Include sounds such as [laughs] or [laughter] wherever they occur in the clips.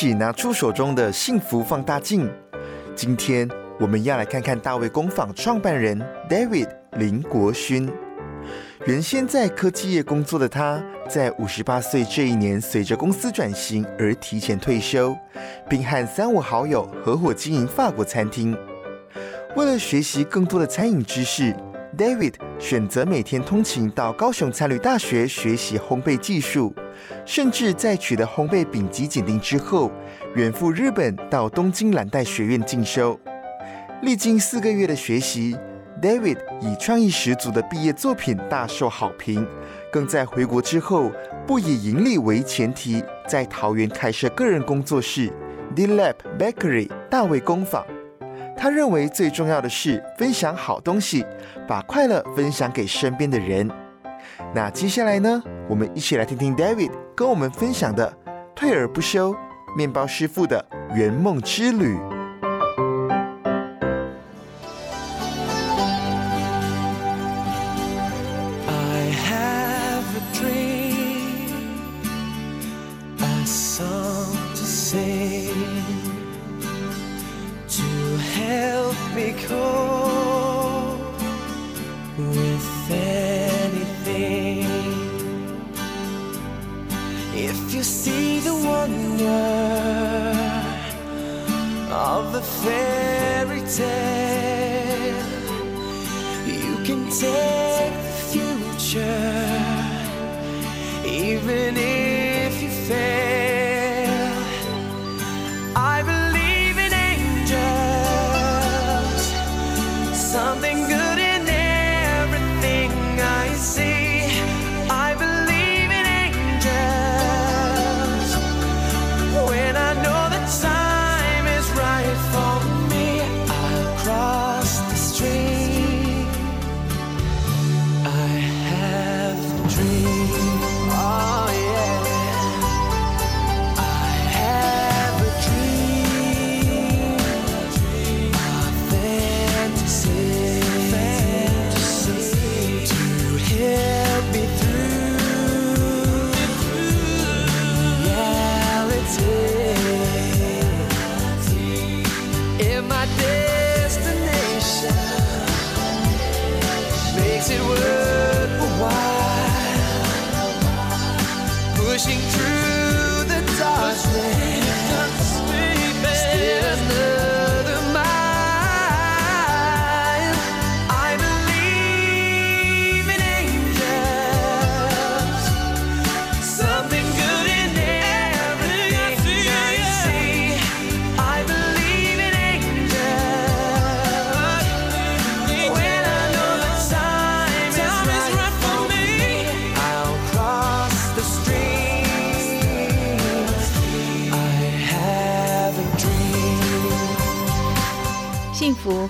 起拿出手中的幸福放大镜。今天我们要来看看大卫工坊创办人 David 林国勋。原先在科技业工作的他，在五十八岁这一年，随着公司转型而提前退休，并和三五好友合伙经营法国餐厅。为了学习更多的餐饮知识，David 选择每天通勤到高雄餐旅大学学习烘焙技术，甚至在取得烘焙丙级检定之后，远赴日本到东京蓝带学院进修。历经四个月的学习。David 以创意十足的毕业作品大受好评，更在回国之后不以盈利为前提，在桃园开设个人工作室 D Lab Bakery 大卫工坊。他认为最重要的是分享好东西，把快乐分享给身边的人。那接下来呢，我们一起来听听 David 跟我们分享的退而不休面包师傅的圆梦之旅。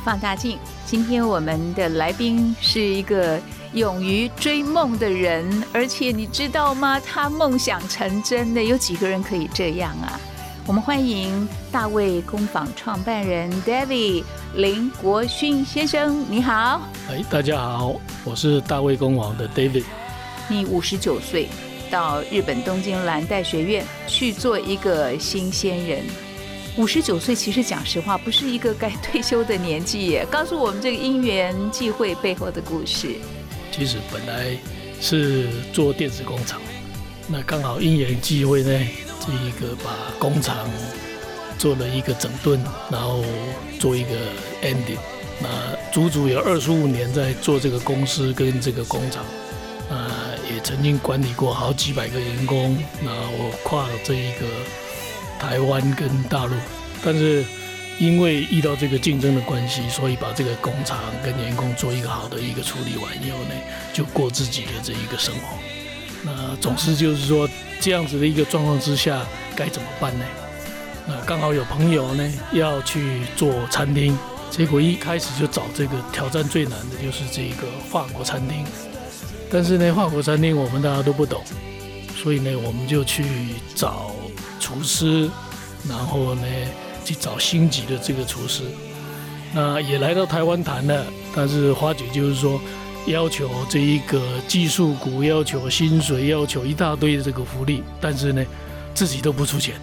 放大镜，今天我们的来宾是一个勇于追梦的人，而且你知道吗？他梦想成真的，有几个人可以这样啊？我们欢迎大卫工坊创办人 David 林国勋先生，你好。哎，大家好，我是大卫工坊的 David。你五十九岁，到日本东京蓝带学院去做一个新鲜人。五十九岁，其实讲实话，不是一个该退休的年纪耶。告诉我们这个因缘际会背后的故事。其实本来是做电子工厂，那刚好因缘际会呢，这一个把工厂做了一个整顿，然后做一个 ending。那足足有二十五年在做这个公司跟这个工厂，啊，也曾经管理过好几百个员工，然后跨了这一个。台湾跟大陆，但是因为遇到这个竞争的关系，所以把这个工厂跟员工做一个好的一个处理完以后呢，就过自己的这一个生活。那总是就是说这样子的一个状况之下，该怎么办呢？那刚好有朋友呢要去做餐厅，结果一开始就找这个挑战最难的就是这个法国餐厅。但是呢，法国餐厅我们大家都不懂，所以呢，我们就去找厨师，然后呢去找星级的这个厨师。那也来到台湾谈了，但是花姐就是说要求这一个技术股，要求薪水，要求一大堆的这个福利，但是呢自己都不出钱。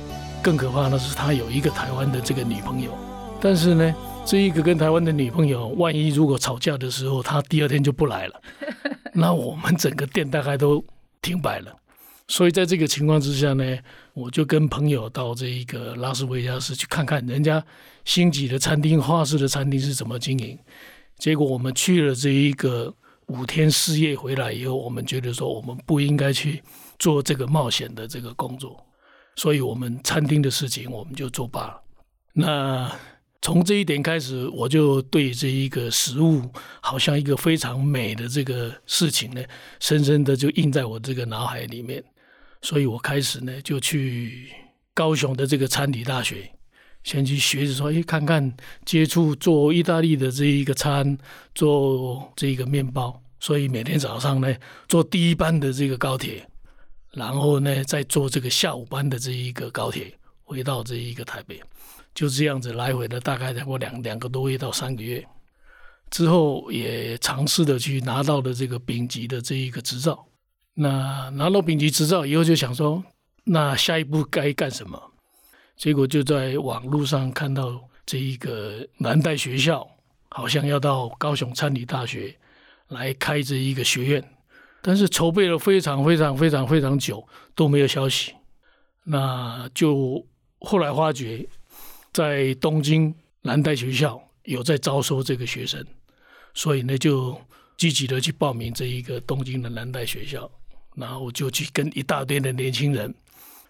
更可怕的是，他有一个台湾的这个女朋友，但是呢，这一个跟台湾的女朋友，万一如果吵架的时候，他第二天就不来了，那我们整个店大概都停摆了。所以在这个情况之下呢，我就跟朋友到这一个拉斯维加斯去看看人家星级的餐厅、画室的餐厅是怎么经营。结果我们去了这一个五天四夜回来以后，我们觉得说我们不应该去做这个冒险的这个工作。所以，我们餐厅的事情我们就作罢了。那从这一点开始，我就对这一个食物，好像一个非常美的这个事情呢，深深的就印在我这个脑海里面。所以我开始呢，就去高雄的这个餐理大学，先去学着说，哎，看看接触做意大利的这一个餐，做这一个面包。所以每天早上呢，坐第一班的这个高铁。然后呢，再坐这个下午班的这一个高铁回到这一个台北，就这样子来回的，大概才过两两个多月到三个月之后，也尝试的去拿到了这个丙级的这一个执照。那拿到丙级执照以后，就想说，那下一步该干什么？结果就在网络上看到这一个南代学校，好像要到高雄餐理大学来开这一个学院。但是筹备了非常非常非常非常久都没有消息，那就后来发觉，在东京南代学校有在招收这个学生，所以呢就积极的去报名这一个东京的南代学校，然后就去跟一大堆的年轻人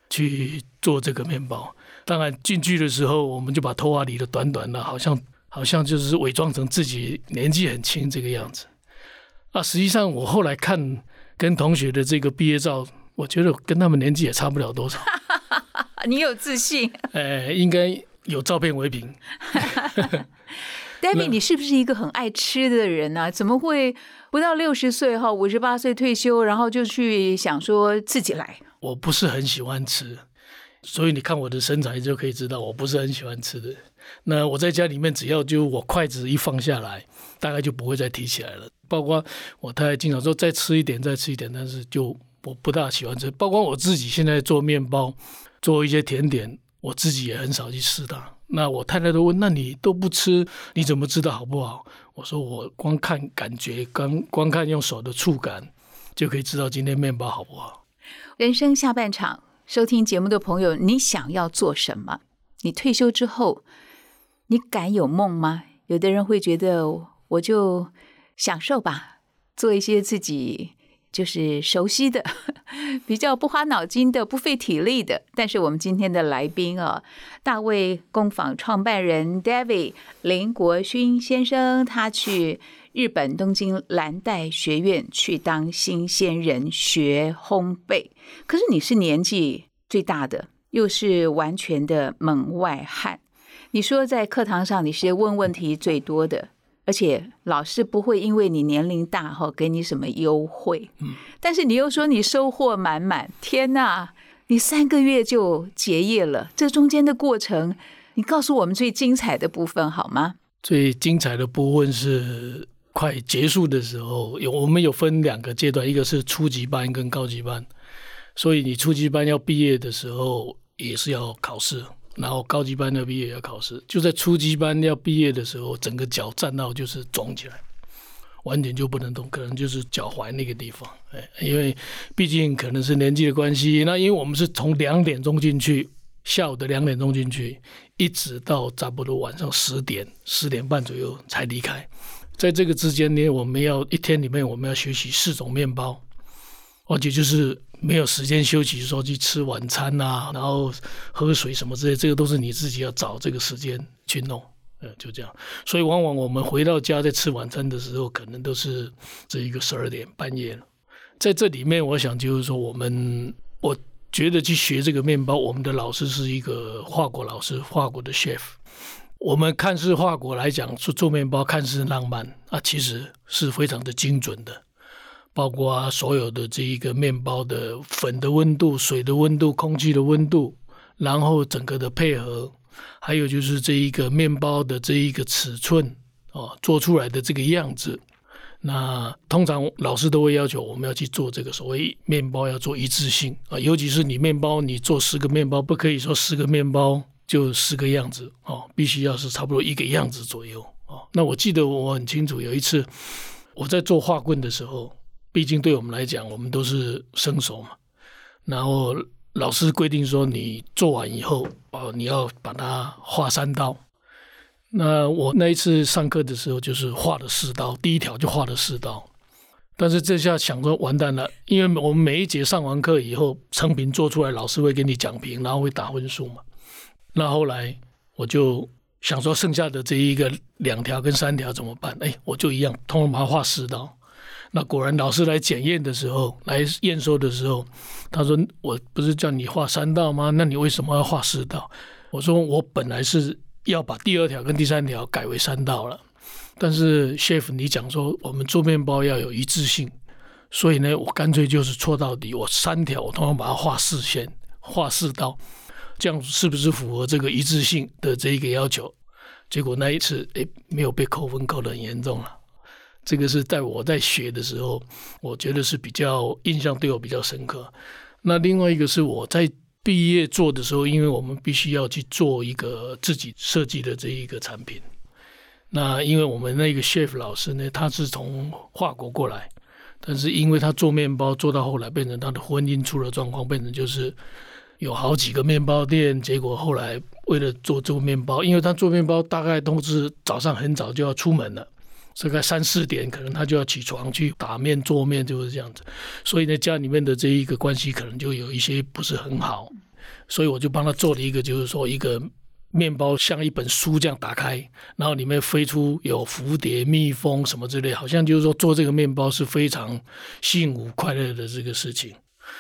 去做这个面包。当然进去的时候，我们就把头发理的短短的，好像好像就是伪装成自己年纪很轻这个样子。啊，实际上我后来看跟同学的这个毕业照，我觉得跟他们年纪也差不了多少。[laughs] 你有自信？[laughs] 哎，应该有照片为凭。[laughs] David，你是不是一个很爱吃的人呢？怎么会不到六十岁哈，五十八岁退休，然后就去想说自己来？我不是很喜欢吃，所以你看我的身材就可以知道我不是很喜欢吃的。那我在家里面，只要就我筷子一放下来，大概就不会再提起来了。包括我太太经常说再吃一点，再吃一点，但是就我不大喜欢吃。包括我自己现在做面包，做一些甜点，我自己也很少去吃它。那我太太都问：那你都不吃，你怎么知道好不好？我说我光看感觉，光光看用手的触感，就可以知道今天面包好不好。人生下半场，收听节目的朋友，你想要做什么？你退休之后，你敢有梦吗？有的人会觉得，我就。享受吧，做一些自己就是熟悉的、[laughs] 比较不花脑筋的、不费体力的。但是我们今天的来宾啊，大卫工坊创办人 David 林国勋先生，他去日本东京蓝带学院去当新鲜人学烘焙。可是你是年纪最大的，又是完全的门外汉。你说在课堂上你是问问题最多的。而且老师不会因为你年龄大哈给你什么优惠，嗯，但是你又说你收获满满，天哪！你三个月就结业了，这中间的过程，你告诉我们最精彩的部分好吗？最精彩的部分是快结束的时候，有我们有分两个阶段，一个是初级班跟高级班，所以你初级班要毕业的时候也是要考试。然后高级班要毕业要考试，就在初级班要毕业的时候，整个脚站到就是肿起来，完全就不能动，可能就是脚踝那个地方。哎，因为毕竟可能是年纪的关系，那因为我们是从两点钟进去，下午的两点钟进去，一直到差不多晚上十点、十点半左右才离开。在这个之间呢，我们要一天里面我们要学习四种面包，而且就是。没有时间休息，说去吃晚餐呐，然后喝水什么之类，这个都是你自己要找这个时间去弄，嗯，就这样。所以往往我们回到家在吃晚餐的时候，可能都是这一个十二点半夜了。在这里面，我想就是说，我们我觉得去学这个面包，我们的老师是一个法国老师，法国的 chef。我们看似法国来讲，做做面包看似浪漫啊，其实是非常的精准的，包括所有的这一个面包的粉的温度、水的温度、空气的温度，然后整个的配合，还有就是这一个面包的这一个尺寸哦，做出来的这个样子。那通常老师都会要求我们要去做这个所谓面包要做一致性啊，尤其是你面包你做十个面包，不可以说十个面包就十个样子哦，必须要是差不多一个样子左右哦。那我记得我很清楚，有一次我在做画棍的时候，毕竟对我们来讲，我们都是生手嘛，然后老师规定说你做完以后哦，你要把它画三刀。那我那一次上课的时候，就是画了四刀，第一条就画了四刀。但是这下想说完蛋了，因为我们每一节上完课以后，成品做出来，老师会给你讲评，然后会打分数嘛。那后来我就想说，剩下的这一个两条跟三条怎么办？哎，我就一样，通通把它画四刀。那果然老师来检验的时候，来验收的时候，他说：“我不是叫你画三道吗？那你为什么要画四道？”我说：“我本来是。”要把第二条跟第三条改为三道了，但是 chef 你讲说我们做面包要有一致性，所以呢，我干脆就是错到底，我三条我通常把它画四线，画四刀，这样是不是符合这个一致性的这一个要求？结果那一次，哎，没有被扣分，扣得很严重了。这个是在我在学的时候，我觉得是比较印象对我比较深刻。那另外一个是我在。毕业做的时候，因为我们必须要去做一个自己设计的这一个产品。那因为我们那个 chef 老师呢，他是从法国过来，但是因为他做面包做到后来，变成他的婚姻出了状况，变成就是有好几个面包店。结果后来为了做这个面包，因为他做面包大概都是早上很早就要出门了。大概三四点，可能他就要起床去打面做面，就是这样子。所以呢，家里面的这一个关系可能就有一些不是很好。所以我就帮他做了一个，就是说一个面包像一本书这样打开，然后里面飞出有蝴蝶、蜜蜂什么之类，好像就是说做这个面包是非常幸福快乐的这个事情。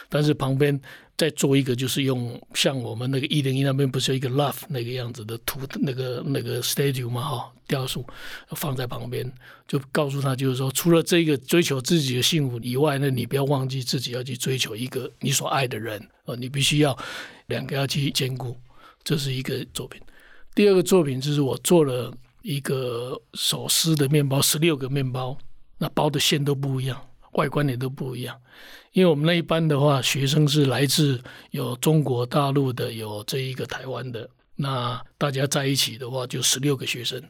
但是旁边。再做一个，就是用像我们那个一零一那边不是有一个 love 那个样子的图，那个那个 statue 嘛哈，雕塑放在旁边，就告诉他，就是说，除了这个追求自己的幸福以外，那你不要忘记自己要去追求一个你所爱的人，呃，你必须要两个要去兼顾。这是一个作品。第二个作品就是我做了一个手撕的面包，十六个面包，那包的馅都不一样，外观也都不一样。因为我们那一班的话，学生是来自有中国大陆的，有这一个台湾的，那大家在一起的话就十六个学生，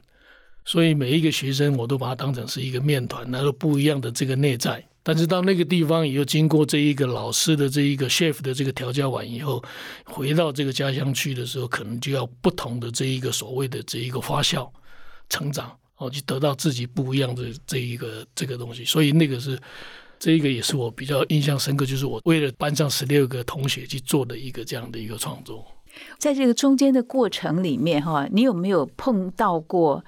所以每一个学生我都把它当成是一个面团，那个不一样的这个内在。但是到那个地方，也经过这一个老师的这一个 chef 的这个调教完以后，回到这个家乡去的时候，可能就要不同的这一个所谓的这一个发酵成长，哦，就得到自己不一样的这一个这个东西。所以那个是。这一个也是我比较印象深刻，就是我为了班上十六个同学去做的一个这样的一个创作。在这个中间的过程里面，哈，你有没有碰到过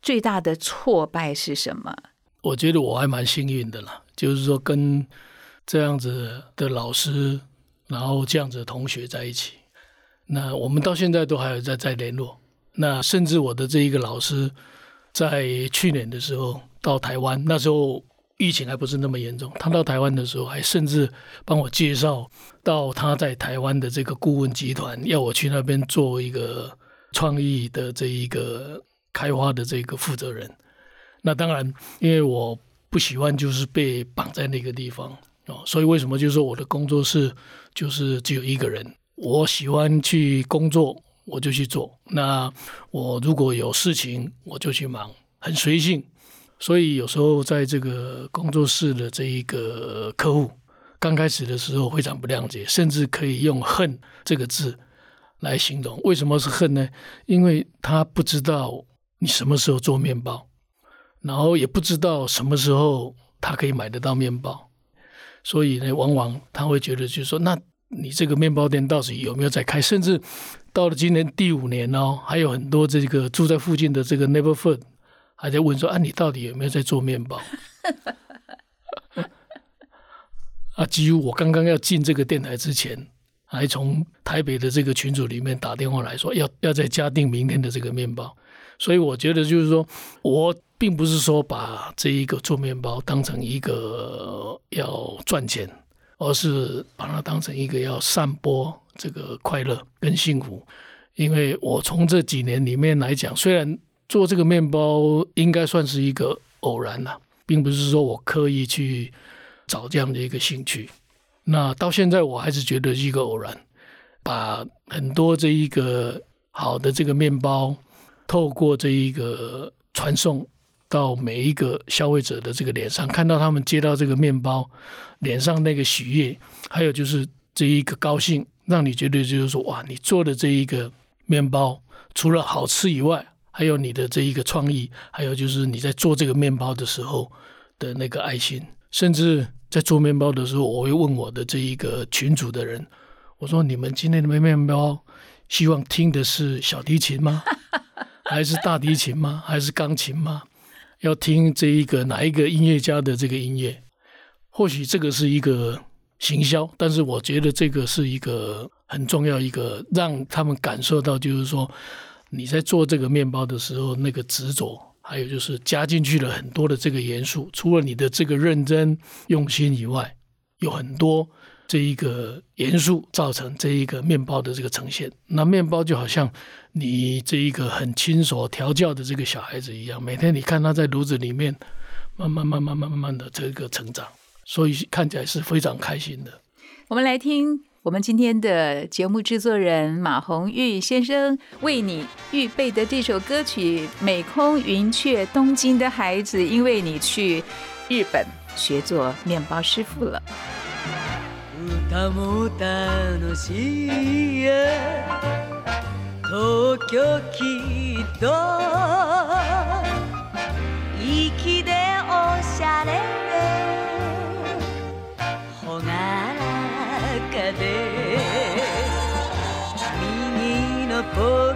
最大的挫败是什么？我觉得我还蛮幸运的啦，就是说跟这样子的老师，然后这样子的同学在一起，那我们到现在都还有在在联络。那甚至我的这一个老师，在去年的时候到台湾，那时候。疫情还不是那么严重，他到台湾的时候，还甚至帮我介绍到他在台湾的这个顾问集团，要我去那边做一个创意的这一个开发的这个负责人。那当然，因为我不喜欢就是被绑在那个地方哦，所以为什么就是说我的工作室就是只有一个人？我喜欢去工作，我就去做。那我如果有事情，我就去忙，很随性。所以有时候在这个工作室的这一个客户刚开始的时候非常不谅解，甚至可以用“恨”这个字来形容。为什么是恨呢？因为他不知道你什么时候做面包，然后也不知道什么时候他可以买得到面包，所以呢，往往他会觉得就是说，那你这个面包店到底有没有在开？甚至到了今年第五年哦，还有很多这个住在附近的这个 neighborhood。还在问说啊，你到底有没有在做面包？[laughs] 啊，几乎我刚刚要进这个电台之前，还从台北的这个群组里面打电话来说，要要再加订明天的这个面包。所以我觉得就是说，我并不是说把这一个做面包当成一个要赚钱，而是把它当成一个要散播这个快乐跟幸福。因为我从这几年里面来讲，虽然做这个面包应该算是一个偶然了，并不是说我刻意去找这样的一个兴趣。那到现在我还是觉得是一个偶然，把很多这一个好的这个面包。透过这一个传送到每一个消费者的这个脸上，看到他们接到这个面包，脸上那个喜悦，还有就是这一个高兴，让你觉得就是说，哇，你做的这一个面包除了好吃以外，还有你的这一个创意，还有就是你在做这个面包的时候的那个爱心，甚至在做面包的时候，我会问我的这一个群组的人，我说，你们今天的面包希望听的是小提琴吗？[laughs] 还是大提琴吗？还是钢琴吗？要听这一个哪一个音乐家的这个音乐？或许这个是一个行销，但是我觉得这个是一个很重要一个让他们感受到，就是说你在做这个面包的时候那个执着，还有就是加进去了很多的这个元素，除了你的这个认真用心以外，有很多。这一个元素造成这一个面包的这个呈现，那面包就好像你这一个很亲手调教的这个小孩子一样，每天你看他在炉子里面慢慢慢慢慢慢慢的这个成长，所以看起来是非常开心的。我们来听我们今天的节目制作人马红玉先生为你预备的这首歌曲《美空云雀东京的孩子》，因为你去日本学做面包师傅了。歌も楽しい東京きっと粋でおしゃれ 右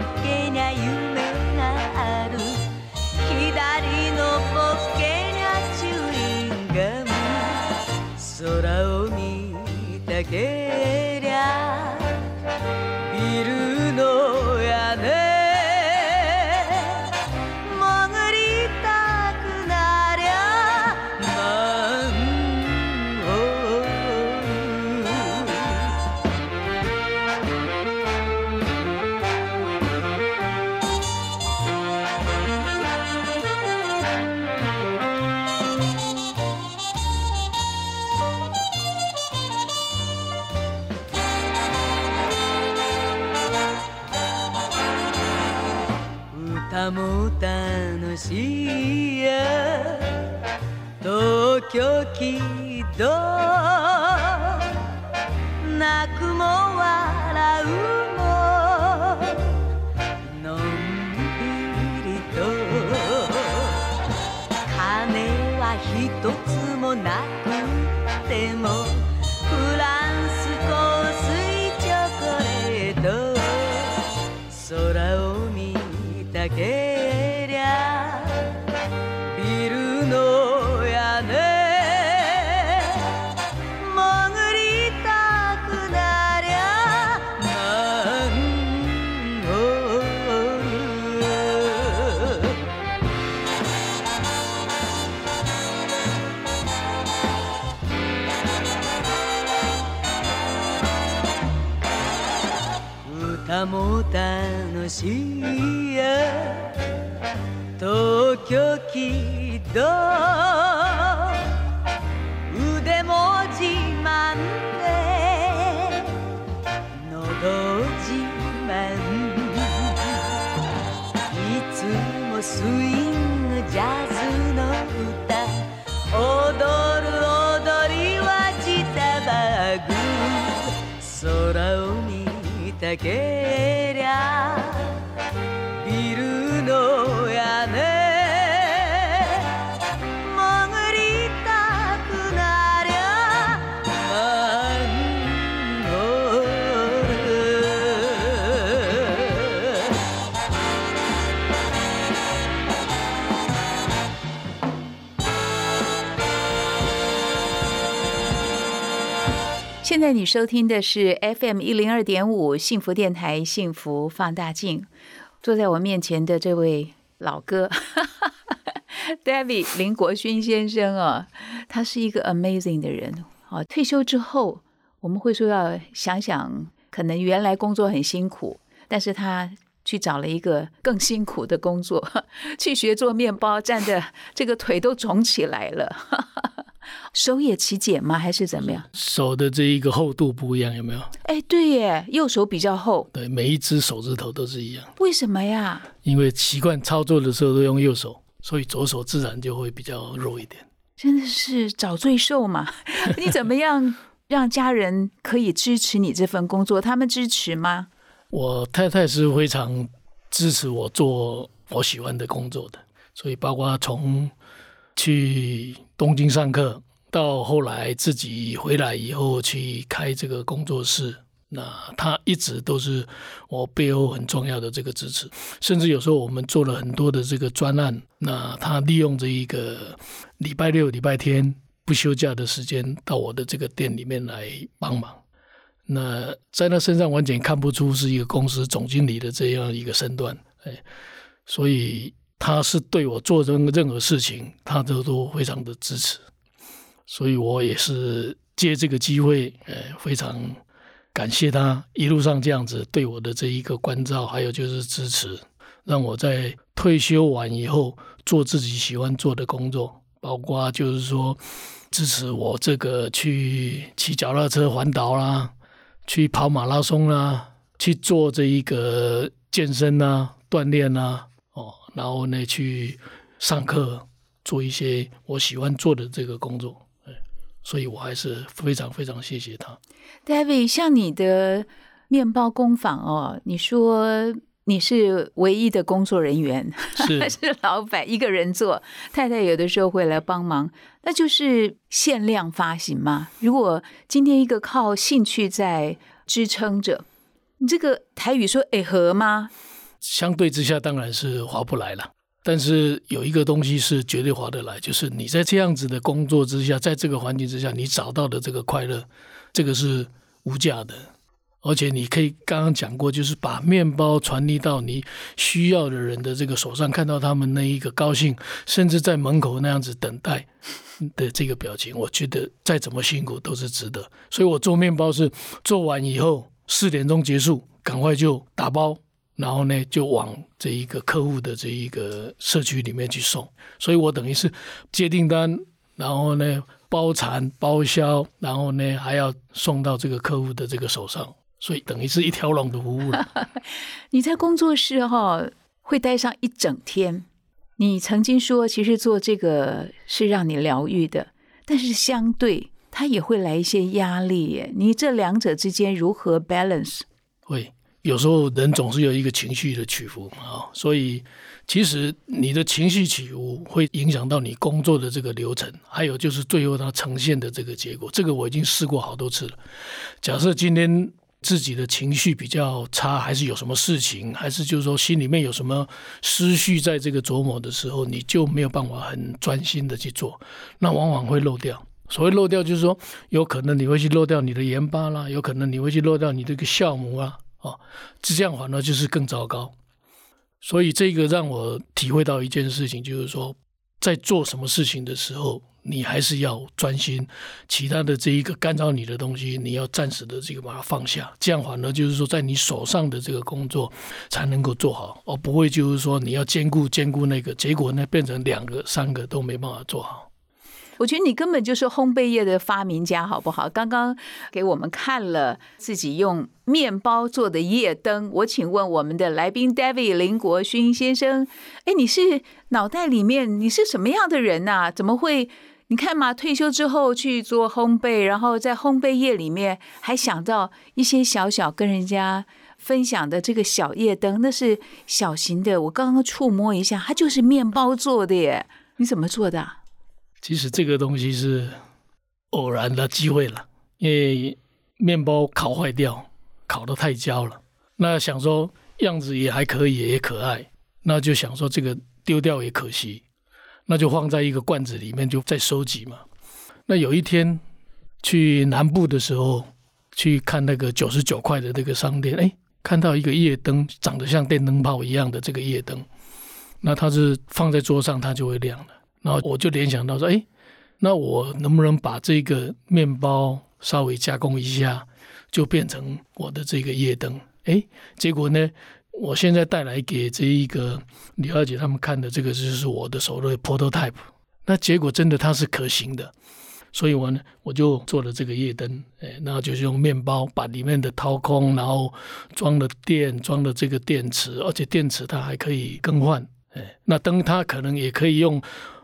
歌も楽しいや。東京きっと泣くも笑うしいや東京きっと腕も自慢で喉自慢。いつもスイングジャズの歌。踊る踊りはジタバグ。空を見たけ在你收听的是 FM 一零二点五幸福电台幸福放大镜。坐在我面前的这位老哥，[laughs] David 林国勋先生哦，他是一个 amazing 的人。哦，退休之后，我们会说要想想，可能原来工作很辛苦，但是他去找了一个更辛苦的工作，[laughs] 去学做面包，站的这个腿都肿起来了。手也起茧吗？还是怎么样？手的这一个厚度不一样，有没有？哎，对耶，右手比较厚。对，每一只手指头都是一样。为什么呀？因为习惯操作的时候都用右手，所以左手自然就会比较弱一点。真的是找罪受嘛？[laughs] 你怎么样让家人可以支持你这份工作？他们支持吗？我太太是非常支持我做我喜欢的工作的，所以包括从去东京上课。到后来自己回来以后去开这个工作室，那他一直都是我背后很重要的这个支持。甚至有时候我们做了很多的这个专案，那他利用这一个礼拜六、礼拜天不休假的时间到我的这个店里面来帮忙。那在他身上完全看不出是一个公司总经理的这样一个身段，哎，所以他是对我做任任何事情，他都都非常的支持。所以我也是借这个机会，呃，非常感谢他一路上这样子对我的这一个关照，还有就是支持，让我在退休完以后做自己喜欢做的工作，包括就是说支持我这个去骑脚踏车环岛啦，去跑马拉松啦，去做这一个健身啊、锻炼啊，然后呢去上课，做一些我喜欢做的这个工作。所以我还是非常非常谢谢他，David。像你的面包工坊哦，你说你是唯一的工作人员，是 [laughs] 是老板一个人做，太太有的时候会来帮忙，那就是限量发行嘛。如果今天一个靠兴趣在支撑着，你这个台语说“哎合”吗？相对之下，当然是划不来了。但是有一个东西是绝对划得来，就是你在这样子的工作之下，在这个环境之下，你找到的这个快乐，这个是无价的。而且你可以刚刚讲过，就是把面包传递到你需要的人的这个手上，看到他们那一个高兴，甚至在门口那样子等待的这个表情，我觉得再怎么辛苦都是值得。所以我做面包是做完以后四点钟结束，赶快就打包。然后呢，就往这一个客户的这一个社区里面去送，所以我等于是接订单，然后呢包产包销，然后呢还要送到这个客户的这个手上，所以等于是一条龙的服务了。[laughs] 你在工作室哈会待上一整天，你曾经说其实做这个是让你疗愈的，但是相对它也会来一些压力耶。你这两者之间如何 balance？会。有时候人总是有一个情绪的起伏啊，所以其实你的情绪起伏会影响到你工作的这个流程，还有就是最后它呈现的这个结果。这个我已经试过好多次了。假设今天自己的情绪比较差，还是有什么事情，还是就是说心里面有什么思绪在这个琢磨的时候，你就没有办法很专心的去做，那往往会漏掉。所谓漏掉，就是说有可能你会去漏掉你的盐巴啦，有可能你会去漏掉你这个酵母啊。哦，这样反而就是更糟糕。所以这个让我体会到一件事情，就是说，在做什么事情的时候，你还是要专心，其他的这一个干扰你的东西，你要暂时的这个把它放下。这样反而就是说，在你手上的这个工作才能够做好，而不会就是说你要兼顾兼顾那个，结果呢变成两个三个都没办法做好。我觉得你根本就是烘焙业的发明家，好不好？刚刚给我们看了自己用面包做的夜灯。我请问我们的来宾 David 林国勋先生，哎，你是脑袋里面你是什么样的人呐？怎么会？你看嘛，退休之后去做烘焙，然后在烘焙业里面还想到一些小小跟人家分享的这个小夜灯，那是小型的。我刚刚触摸一下，它就是面包做的耶。你怎么做的？其实这个东西是偶然的机会了，因为面包烤坏掉，烤得太焦了。那想说样子也还可以，也可爱，那就想说这个丢掉也可惜，那就放在一个罐子里面，就再收集嘛。那有一天去南部的时候，去看那个九十九块的那个商店，哎，看到一个夜灯长得像电灯泡一样的这个夜灯，那它是放在桌上它就会亮了。然后我就联想到说，哎，那我能不能把这个面包稍微加工一下，就变成我的这个夜灯？哎，结果呢？我现在带来给这一个李二姐他们看的这个就是我的手的 prototype，那结果真的它是可行的，所以我呢我就做了这个夜灯，哎，那就是用面包把里面的掏空，然后装了电，装了这个电池，而且电池它还可以更换，哎，那灯它可能也可以用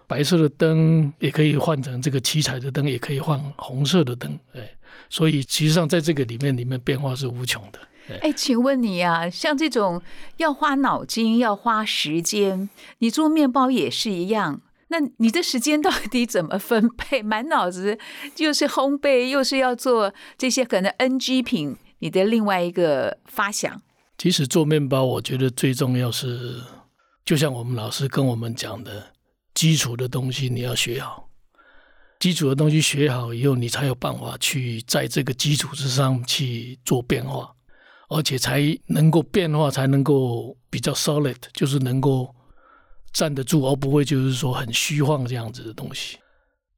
白色的灯，也可以换成这个七彩的灯，也可以换红色的灯，哎，所以其实上在这个里面里面变化是无穷的。哎，请问你啊，像这种要花脑筋、要花时间，你做面包也是一样。那你的时间到底怎么分配？满脑子又是烘焙，又是要做这些可能 NG 品，你的另外一个发想。其实做面包，我觉得最重要是，就像我们老师跟我们讲的，基础的东西你要学好。基础的东西学好以后，你才有办法去在这个基础之上去做变化。而且才能够变化，才能够比较 solid，就是能够站得住，而不会就是说很虚晃这样子的东西。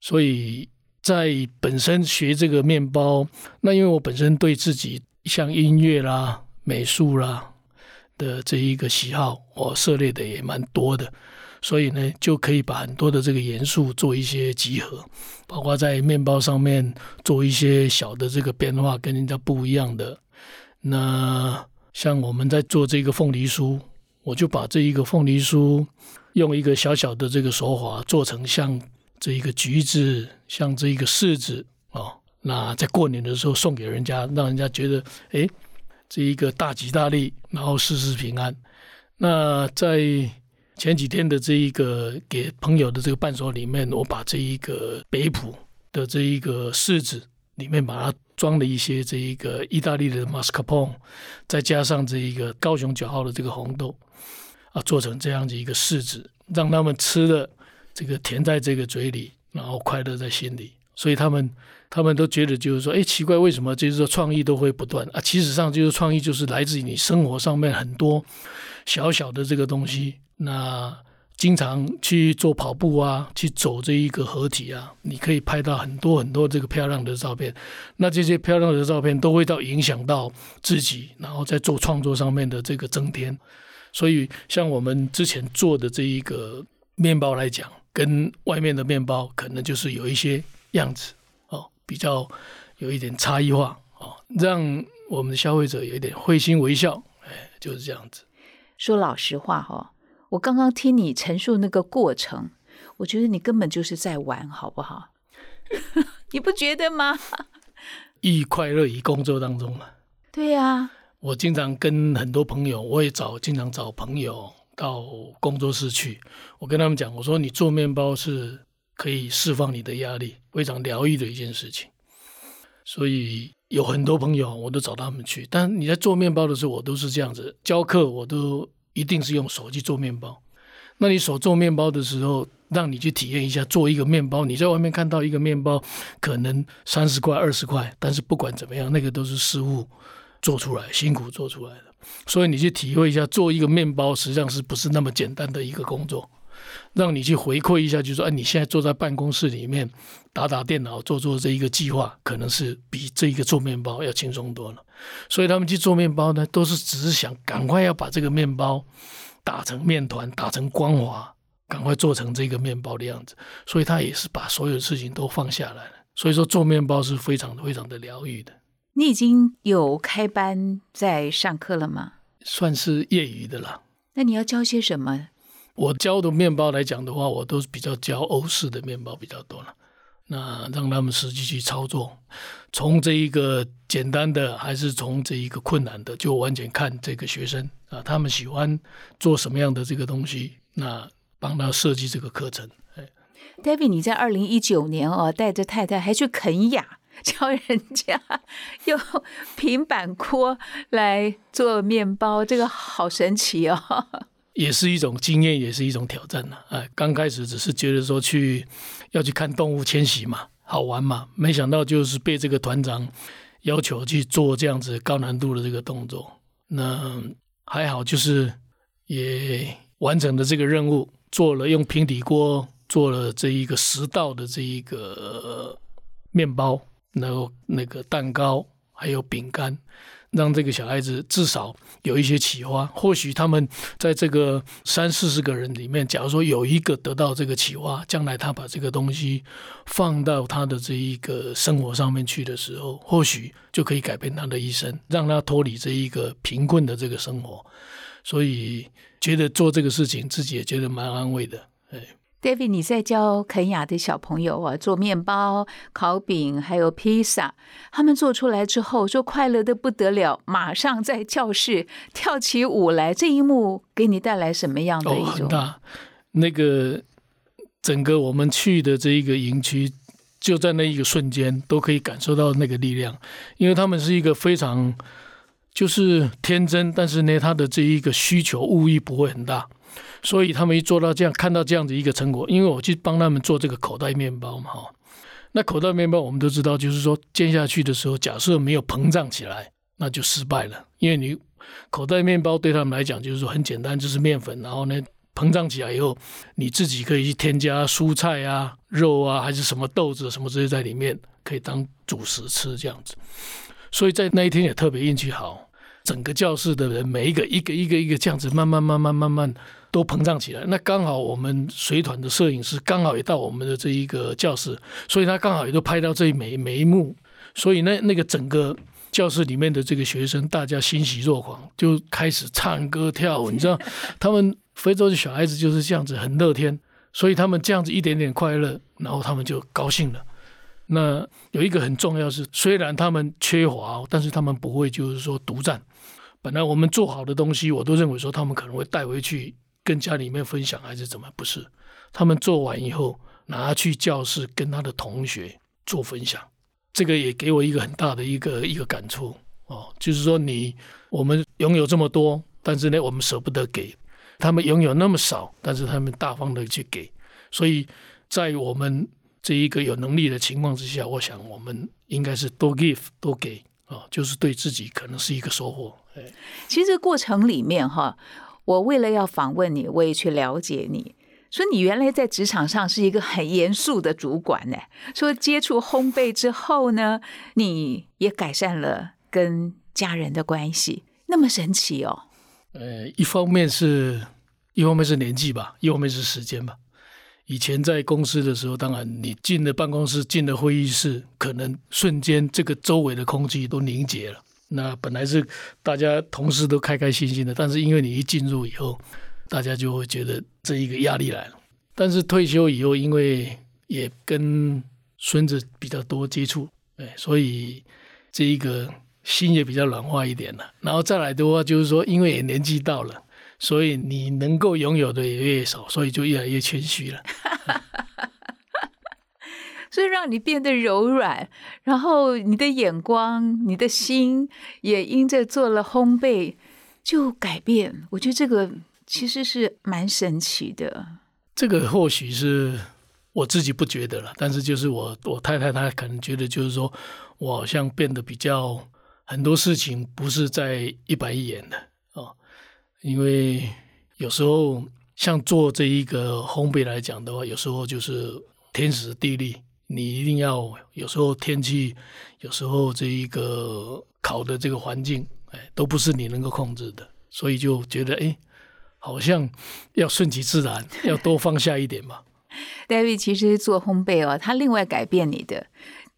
所以在本身学这个面包，那因为我本身对自己像音乐啦、美术啦的这一个喜好，我涉猎的也蛮多的，所以呢，就可以把很多的这个元素做一些集合，包括在面包上面做一些小的这个变化，跟人家不一样的。那像我们在做这个凤梨酥，我就把这一个凤梨酥用一个小小的这个手法做成像这一个橘子，像这一个柿子哦。那在过年的时候送给人家，让人家觉得哎，这一个大吉大利，然后事事平安。那在前几天的这一个给朋友的这个伴手里面，我把这一个北普的这一个柿子里面把它。装了一些这一个意大利的马斯卡彭，再加上这一个高雄九号的这个红豆，啊，做成这样子一个柿子，让他们吃了这个甜在这个嘴里，然后快乐在心里。所以他们他们都觉得就是说，哎，奇怪，为什么就是说创意都会不断啊？其实上就是创意就是来自于你生活上面很多小小的这个东西，那。经常去做跑步啊，去走这一个合体啊，你可以拍到很多很多这个漂亮的照片。那这些漂亮的照片都会到影响到自己，然后在做创作上面的这个增添。所以，像我们之前做的这一个面包来讲，跟外面的面包可能就是有一些样子哦，比较有一点差异化哦，让我们的消费者有一点会心微笑。哎，就是这样子。说老实话哈。我刚刚听你陈述那个过程，我觉得你根本就是在玩，好不好？[laughs] 你不觉得吗？[laughs] 亦快乐于工作当中嘛。对呀。我经常跟很多朋友，我也找经常找朋友到工作室去，我跟他们讲，我说你做面包是可以释放你的压力，非常疗愈的一件事情。所以有很多朋友，我都找他们去。但你在做面包的时候，我都是这样子教课，我都。一定是用手去做面包。那你手做面包的时候，让你去体验一下做一个面包。你在外面看到一个面包，可能三十块、二十块，但是不管怎么样，那个都是师傅做出来、辛苦做出来的。所以你去体会一下，做一个面包实际上是不是那么简单的一个工作？让你去回馈一下，就说：哎，你现在坐在办公室里面打打电脑，做做这一个计划，可能是比这一个做面包要轻松多了。所以他们去做面包呢，都是只是想赶快要把这个面包打成面团，打成光滑，赶快做成这个面包的样子。所以他也是把所有事情都放下来了。所以说做面包是非常非常的疗愈的。你已经有开班在上课了吗？算是业余的了。那你要教些什么？我教的面包来讲的话，我都是比较教欧式的面包比较多了。那让他们实际去操作，从这一个简单的，还是从这一个困难的，就完全看这个学生啊，他们喜欢做什么样的这个东西，那帮他设计这个课程。哎，David，你在二零一九年哦，带着太太还去肯雅教人家用平板锅来做面包，这个好神奇哦。也是一种经验，也是一种挑战呢。哎，刚开始只是觉得说去要去看动物迁徙嘛，好玩嘛。没想到就是被这个团长要求去做这样子高难度的这个动作。那还好，就是也完成了这个任务，做了用平底锅做了这一个十道的这一个面包，然后那个蛋糕还有饼干。让这个小孩子至少有一些启发。或许他们在这个三四十个人里面，假如说有一个得到这个启发，将来他把这个东西放到他的这一个生活上面去的时候，或许就可以改变他的一生，让他脱离这一个贫困的这个生活。所以觉得做这个事情，自己也觉得蛮安慰的。哎。David，你在教肯雅的小朋友啊，做面包、烤饼，还有披萨。他们做出来之后，说快乐的不得了，马上在教室跳起舞来。这一幕给你带来什么样的一种？很大。那个整个我们去的这一个营区，就在那一个瞬间，都可以感受到那个力量，因为他们是一个非常就是天真，但是呢，他的这一个需求物欲不会很大。所以他们一做到这样，看到这样子一个成果，因为我去帮他们做这个口袋面包嘛，哈。那口袋面包我们都知道，就是说煎下去的时候，假设没有膨胀起来，那就失败了。因为你口袋面包对他们来讲，就是说很简单，就是面粉，然后呢膨胀起来以后，你自己可以去添加蔬菜啊、肉啊，还是什么豆子什么这些在里面，可以当主食吃这样子。所以在那一天也特别运气好，整个教室的人每一个一个一个一个这样子，慢慢慢慢慢慢。都膨胀起来，那刚好我们随团的摄影师刚好也到我们的这一个教室，所以他刚好也都拍到这一每每一幕，所以那那个整个教室里面的这个学生，大家欣喜若狂，就开始唱歌跳舞。你知道，[laughs] 他们非洲的小孩子就是这样子，很乐天，所以他们这样子一点点快乐，然后他们就高兴了。那有一个很重要是，虽然他们缺乏，但是他们不会就是说独占。本来我们做好的东西，我都认为说他们可能会带回去。跟家里面分享还是怎么？不是，他们做完以后拿去教室跟他的同学做分享，这个也给我一个很大的一个一个感触哦，就是说你我们拥有这么多，但是呢我们舍不得给他们拥有那么少，但是他们大方的去给，所以在我们这一个有能力的情况之下，我想我们应该是多 give 多给啊，就是对自己可能是一个收获。哎，其实过程里面哈。我为了要访问你，我也去了解你。说你原来在职场上是一个很严肃的主管呢。说接触烘焙之后呢，你也改善了跟家人的关系，那么神奇哦。呃，一方面是一方面是年纪吧，一方面是时间吧。以前在公司的时候，当然你进了办公室，进了会议室，可能瞬间这个周围的空气都凝结了。那本来是大家同事都开开心心的，但是因为你一进入以后，大家就会觉得这一个压力来了。但是退休以后，因为也跟孙子比较多接触，哎，所以这一个心也比较软化一点了。然后再来的话，就是说，因为也年纪到了，所以你能够拥有的也越少，所以就越来越谦虚了。[laughs] 所以让你变得柔软，然后你的眼光、你的心也因着做了烘焙就改变。我觉得这个其实是蛮神奇的。这个或许是我自己不觉得了，但是就是我我太太她可能觉得，就是说我好像变得比较很多事情不是在一板一眼的啊。因为有时候像做这一个烘焙来讲的话，有时候就是天时地利。你一定要有时候天气，有时候这一个烤的这个环境，哎，都不是你能够控制的，所以就觉得哎，好像要顺其自然，要多放下一点嘛。David 其实做烘焙哦，他另外改变你的，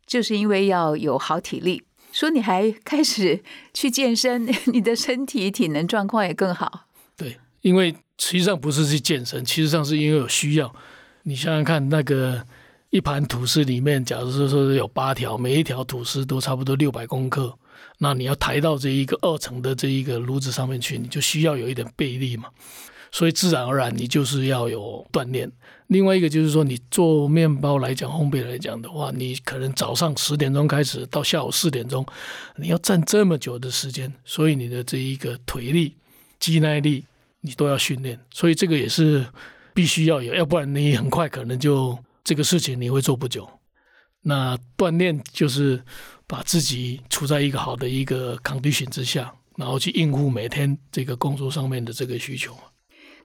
就是因为要有好体力，说你还开始去健身，[laughs] 你的身体体能状况也更好。对，因为实际上不是去健身，其实上是因为有需要。你想想看那个。一盘吐司里面，假如说说有八条，每一条吐司都差不多六百公克，那你要抬到这一个二层的这一个炉子上面去，你就需要有一点背力嘛。所以自然而然，你就是要有锻炼。另外一个就是说，你做面包来讲，烘焙来讲的话，你可能早上十点钟开始，到下午四点钟，你要站这么久的时间，所以你的这一个腿力、肌耐力，你都要训练。所以这个也是必须要有，要不然你很快可能就。这个事情你会做不久，那锻炼就是把自己处在一个好的一个 condition 之下，然后去应付每天这个工作上面的这个需求。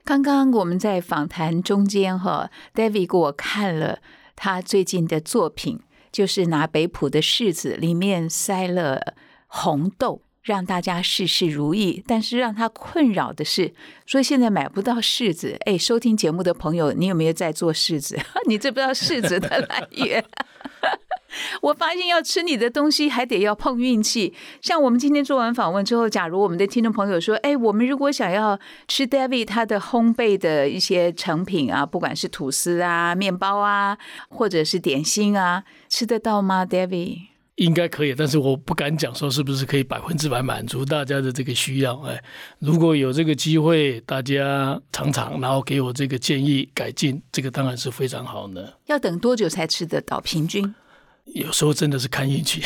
刚刚我们在访谈中间哈，David 给我看了他最近的作品，就是拿北普的柿子里面塞了红豆，让大家事事如意。但是让他困扰的是，说现在买不到柿子。哎，收听节目的朋友，你有没有在做柿子？[laughs] 你知不知道柿子的来源？[laughs] [laughs] [laughs] 我发现要吃你的东西，还得要碰运气。像我们今天做完访问之后，假如我们的听众朋友说：“哎，我们如果想要吃 David 他的烘焙的一些成品啊，不管是吐司啊、面包啊，或者是点心啊，吃得到吗？”David 应该可以，但是我不敢讲说是不是可以百分之百满足大家的这个需要。哎，如果有这个机会，大家尝尝，然后给我这个建议改进，这个当然是非常好的。要等多久才吃得到？平均？有时候真的是看运气，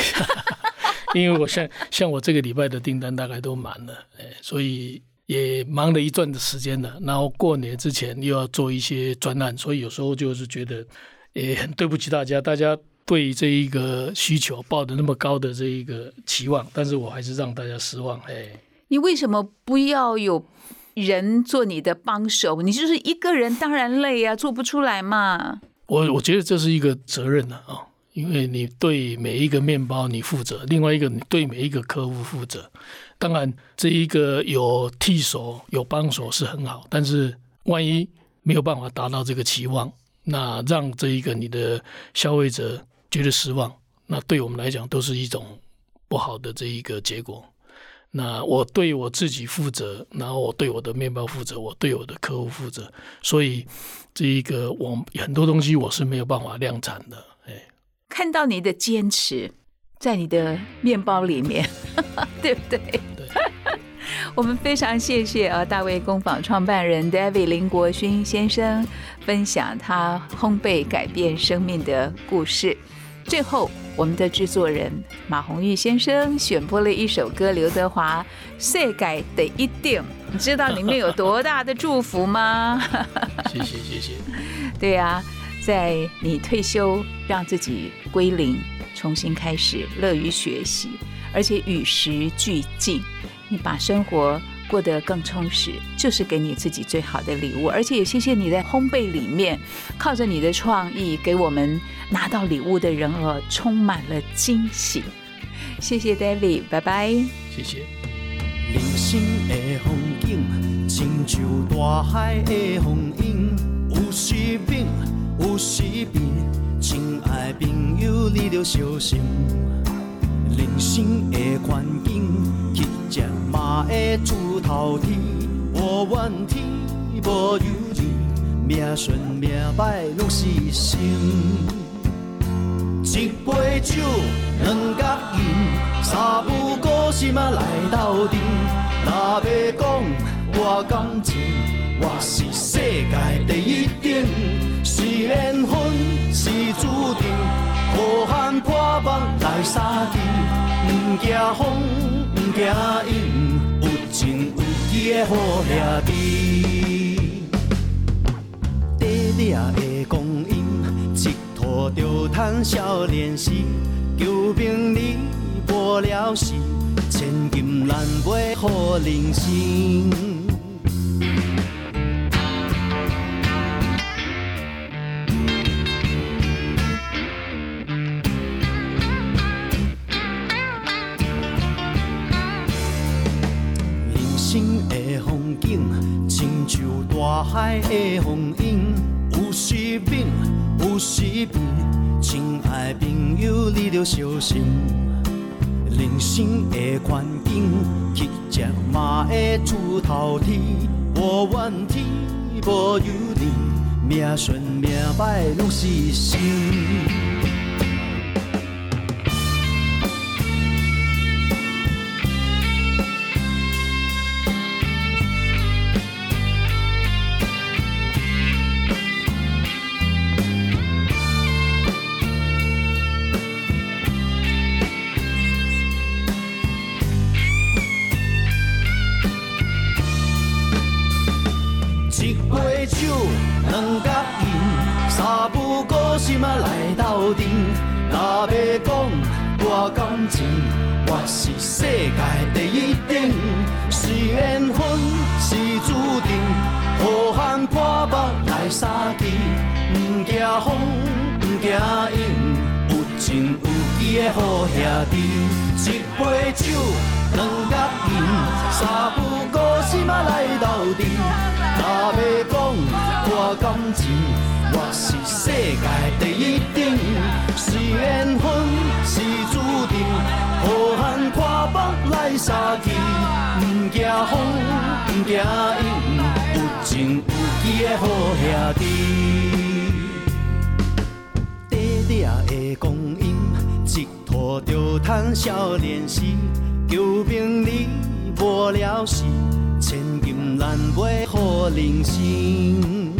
[laughs] 因为我像像我这个礼拜的订单大概都满了，哎，所以也忙了一段的时间了。然后过年之前又要做一些专案，所以有时候就是觉得也很对不起大家，大家对这一个需求抱的那么高的这一个期望，但是我还是让大家失望。哎，你为什么不要有人做你的帮手？你就是一个人，当然累啊，做不出来嘛。我我觉得这是一个责任呢啊。因为你对每一个面包你负责，另外一个你对每一个客户负责。当然，这一个有替手有帮手是很好，但是万一没有办法达到这个期望，那让这一个你的消费者觉得失望，那对我们来讲都是一种不好的这一个结果。那我对我自己负责，然后我对我的面包负责，我对我的客户负责，所以这一个我很多东西我是没有办法量产的。哎看到你的坚持，在你的面包里面，[laughs] 对不对？对。[laughs] 我们非常谢谢啊，大卫工坊创办人 David 林国勋先生分享他烘焙改变生命的故事。最后，我们的制作人马红玉先生选播了一首歌，刘德华《世界的一定》，你知道里面有多大的祝福吗？[laughs] 谢谢谢谢。对呀。在你退休，让自己归零，重新开始，乐于学习，而且与时俱进，你把生活过得更充实，就是给你自己最好的礼物。而且也谢谢你在烘焙里面，靠着你的创意，给我们拿到礼物的人儿充满了惊喜。谢谢 David，拜拜。谢谢。人生的风景，亲像大海的风涌，有时变。有时变，亲爱朋友，你着小心。人生的环境，乞食嘛会出头天。无怨天，无尤人，命顺命歹拢是心。一杯酒，两角银，三不五时嘛来斗阵。若要讲我感情，我是世界第一等。是缘分，是注定，好汉破梦来相见，不惊风，不惊雨，有情有义的好兄弟。短短的光阴，一吐就叹少年时，求名利无了时，千金难买好人生。海的风涌，有时猛，有时平。亲爱朋友，你着小心。人生的环境，乞食嘛会出头天。无怨天，无尤人，命顺命歹拢是心。情我是世界第一等。是缘分是注定，好汉破腹来相见，不惊风，不惊影，有情有义的好兄弟。一杯酒，两角银，三不五时嘛来斗阵。若要讲我感情，我是世界第一等。是缘分，好汉破腹来相去，不惊风，不惊影，有情有义的好兄弟。短短的光阴。一拖就趁少年时，求名利无了时，千金难买好人生。